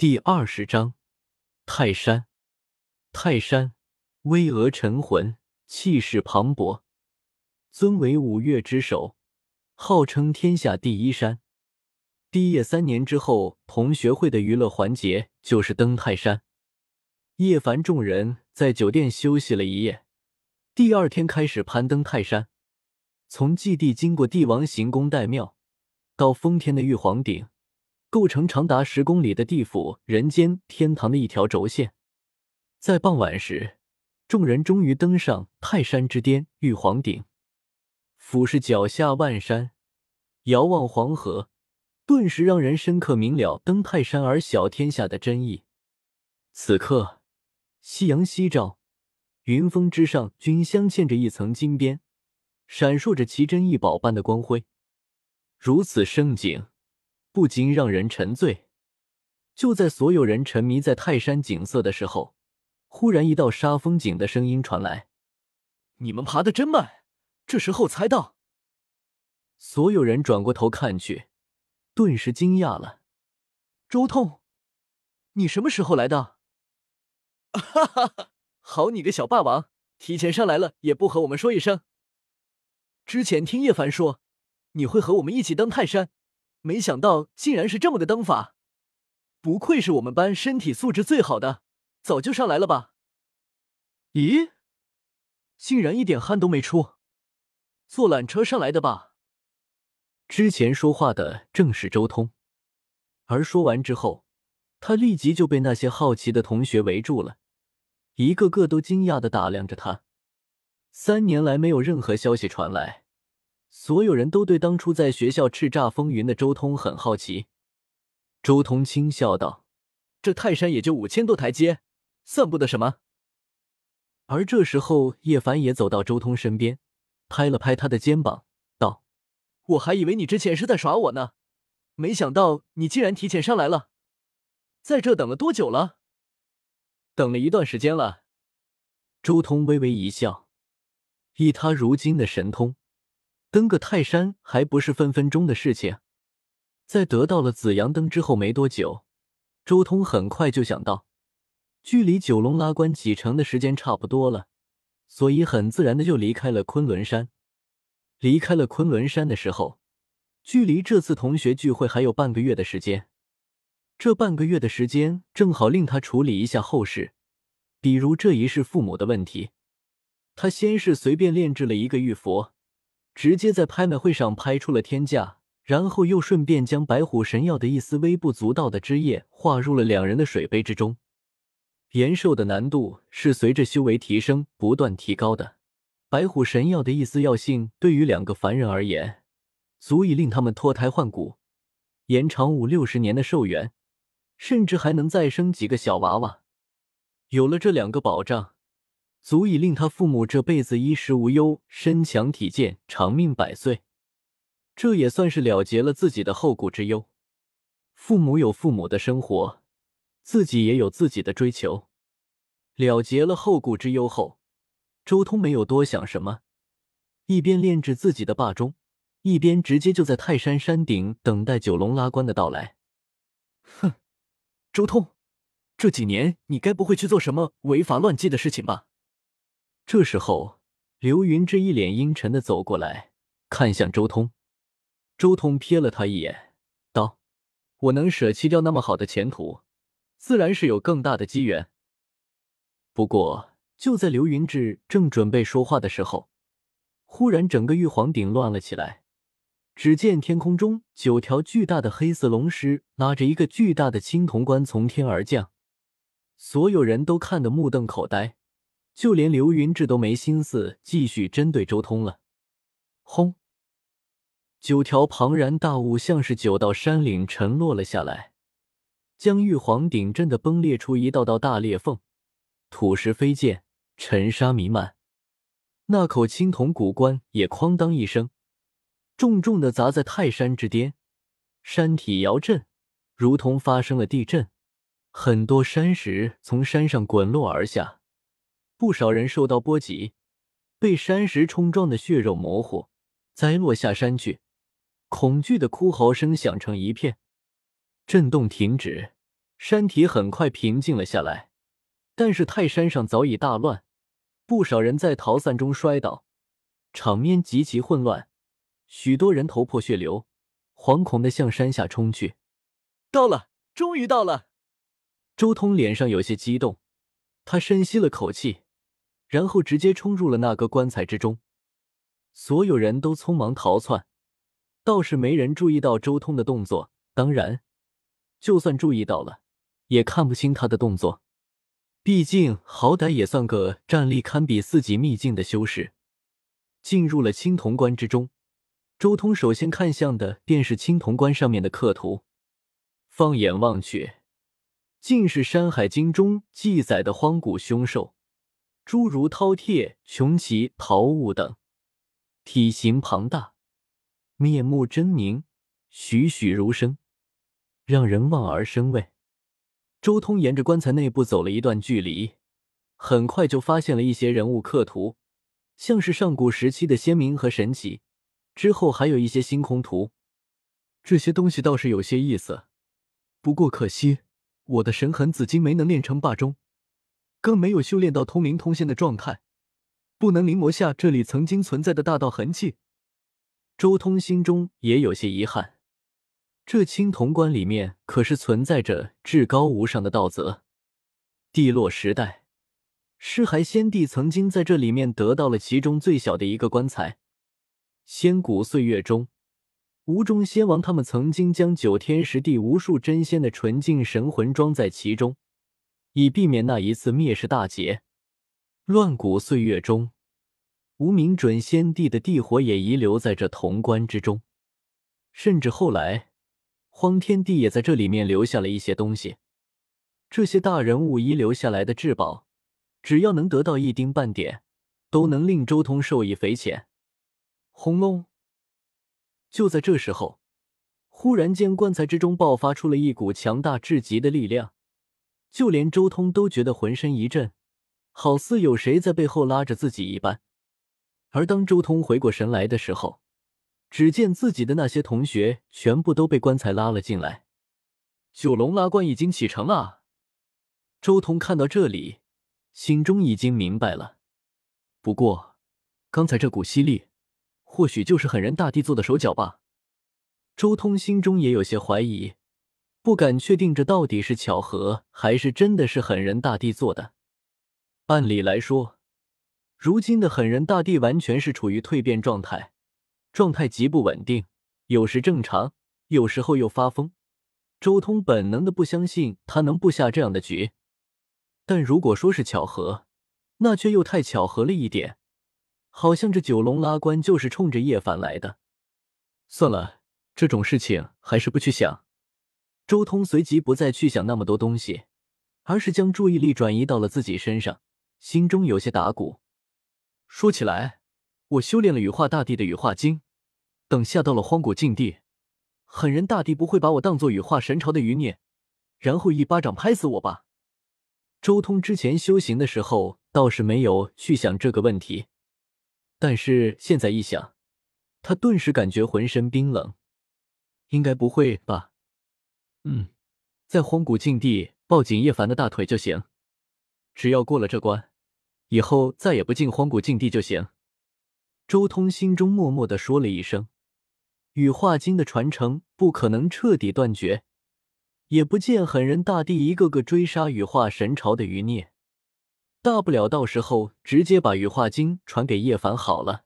第二十章，泰山。泰山，巍峨沉浑，气势磅礴，尊为五岳之首，号称天下第一山。毕业三年之后，同学会的娱乐环节就是登泰山。叶凡众人在酒店休息了一夜，第二天开始攀登泰山。从祭地经过帝王行宫岱庙，到封天的玉皇顶。构成长达十公里的地府、人间、天堂的一条轴线。在傍晚时，众人终于登上泰山之巅玉皇顶，俯视脚下万山，遥望黄河，顿时让人深刻明了登泰山而小天下的真意。此刻，夕阳西照，云峰之上均镶嵌着一层金边，闪烁着奇珍异宝般的光辉。如此盛景。不禁让人沉醉。就在所有人沉迷在泰山景色的时候，忽然一道杀风景的声音传来：“你们爬得真慢，这时候才到。”所有人转过头看去，顿时惊讶了：“周通，你什么时候来的？”“哈哈哈，好你个小霸王，提前上来了也不和我们说一声。之前听叶凡说，你会和我们一起登泰山。”没想到竟然是这么个登法，不愧是我们班身体素质最好的，早就上来了吧？咦，竟然一点汗都没出，坐缆车上来的吧？之前说话的正是周通，而说完之后，他立即就被那些好奇的同学围住了，一个个都惊讶的打量着他。三年来没有任何消息传来。所有人都对当初在学校叱咤风云的周通很好奇。周通轻笑道：“这泰山也就五千多台阶，算不得什么。”而这时候，叶凡也走到周通身边，拍了拍他的肩膀，道：“我还以为你之前是在耍我呢，没想到你竟然提前上来了。在这等了多久了？”“等了一段时间了。”周通微微一笑，以他如今的神通。登个泰山还不是分分钟的事情。在得到了紫阳灯之后没多久，周通很快就想到，距离九龙拉关启程的时间差不多了，所以很自然的就离开了昆仑山。离开了昆仑山的时候，距离这次同学聚会还有半个月的时间。这半个月的时间正好令他处理一下后事，比如这一世父母的问题。他先是随便炼制了一个玉佛。直接在拍卖会上拍出了天价，然后又顺便将白虎神药的一丝微不足道的汁液化入了两人的水杯之中。延寿的难度是随着修为提升不断提高的，白虎神药的一丝药性对于两个凡人而言，足以令他们脱胎换骨，延长五六十年的寿元，甚至还能再生几个小娃娃。有了这两个保障。足以令他父母这辈子衣食无忧，身强体健，长命百岁。这也算是了结了自己的后顾之忧。父母有父母的生活，自己也有自己的追求。了结了后顾之忧后，周通没有多想什么，一边炼制自己的霸钟，一边直接就在泰山山顶等待九龙拉棺的到来。哼，周通，这几年你该不会去做什么违法乱纪的事情吧？这时候，刘云志一脸阴沉的走过来，看向周通。周通瞥了他一眼，道：“我能舍弃掉那么好的前途，自然是有更大的机缘。”不过，就在刘云志正准备说话的时候，忽然整个玉皇顶乱了起来。只见天空中九条巨大的黑色龙狮拉着一个巨大的青铜棺从天而降，所有人都看得目瞪口呆。就连刘云志都没心思继续针对周通了。轰！九条庞然大物像是九道山岭沉落了下来，将玉皇顶震得崩裂出一道道大裂缝，土石飞溅，尘沙弥漫。那口青铜古棺也哐当一声，重重的砸在泰山之巅，山体摇震，如同发生了地震，很多山石从山上滚落而下。不少人受到波及，被山石冲撞的血肉模糊，栽落下山去，恐惧的哭嚎声响成一片。震动停止，山体很快平静了下来，但是泰山上早已大乱，不少人在逃散中摔倒，场面极其混乱，许多人头破血流，惶恐的向山下冲去。到了，终于到了！周通脸上有些激动，他深吸了口气，然后直接冲入了那个棺材之中。所有人都匆忙逃窜，倒是没人注意到周通的动作。当然，就算注意到了，也看不清他的动作。毕竟，好歹也算个战力堪比四级秘境的修士。进入了青铜棺之中，周通首先看向的便是青铜棺上面的刻图。放眼望去，尽是《山海经》中记载的荒古凶兽，诸如饕餮、穷奇、桃物等。体型庞大，面目狰狞，栩栩如生，让人望而生畏。周通沿着棺材内部走了一段距离，很快就发现了一些人物刻图，像是上古时期的先民和神祇。之后还有一些星空图，这些东西倒是有些意思。不过可惜，我的神痕紫金没能炼成霸中，更没有修炼到通灵通仙的状态。不能临摹下这里曾经存在的大道痕迹，周通心中也有些遗憾。这青铜棺里面可是存在着至高无上的道则。帝落时代，尸骸先帝曾经在这里面得到了其中最小的一个棺材。仙古岁月中，吴中仙王他们曾经将九天十地无数真仙的纯净神魂装在其中，以避免那一次灭世大劫。乱古岁月中，无名准仙帝的地火也遗留在这潼关之中，甚至后来，荒天帝也在这里面留下了一些东西。这些大人物遗留下来的至宝，只要能得到一丁半点，都能令周通受益匪浅。轰隆！就在这时候，忽然间，棺材之中爆发出了一股强大至极的力量，就连周通都觉得浑身一震。好似有谁在背后拉着自己一般，而当周通回过神来的时候，只见自己的那些同学全部都被棺材拉了进来。九龙拉棺已经启程了。周通看到这里，心中已经明白了。不过，刚才这股吸力，或许就是狠人大帝做的手脚吧。周通心中也有些怀疑，不敢确定这到底是巧合，还是真的是狠人大帝做的。按理来说，如今的狠人大帝完全是处于蜕变状态，状态极不稳定，有时正常，有时候又发疯。周通本能的不相信他能布下这样的局，但如果说是巧合，那却又太巧合了一点，好像这九龙拉棺就是冲着叶凡来的。算了，这种事情还是不去想。周通随即不再去想那么多东西，而是将注意力转移到了自己身上。心中有些打鼓。说起来，我修炼了羽化大帝的羽化经，等下到了荒古禁地，狠人大帝不会把我当做羽化神朝的余孽，然后一巴掌拍死我吧？周通之前修行的时候倒是没有去想这个问题，但是现在一想，他顿时感觉浑身冰冷。应该不会吧？嗯，在荒古禁地抱紧叶凡的大腿就行，只要过了这关。以后再也不进荒古禁地就行。周通心中默默的说了一声：“羽化经的传承不可能彻底断绝，也不见狠人大帝一个个追杀羽化神朝的余孽，大不了到时候直接把羽化经传给叶凡好了。”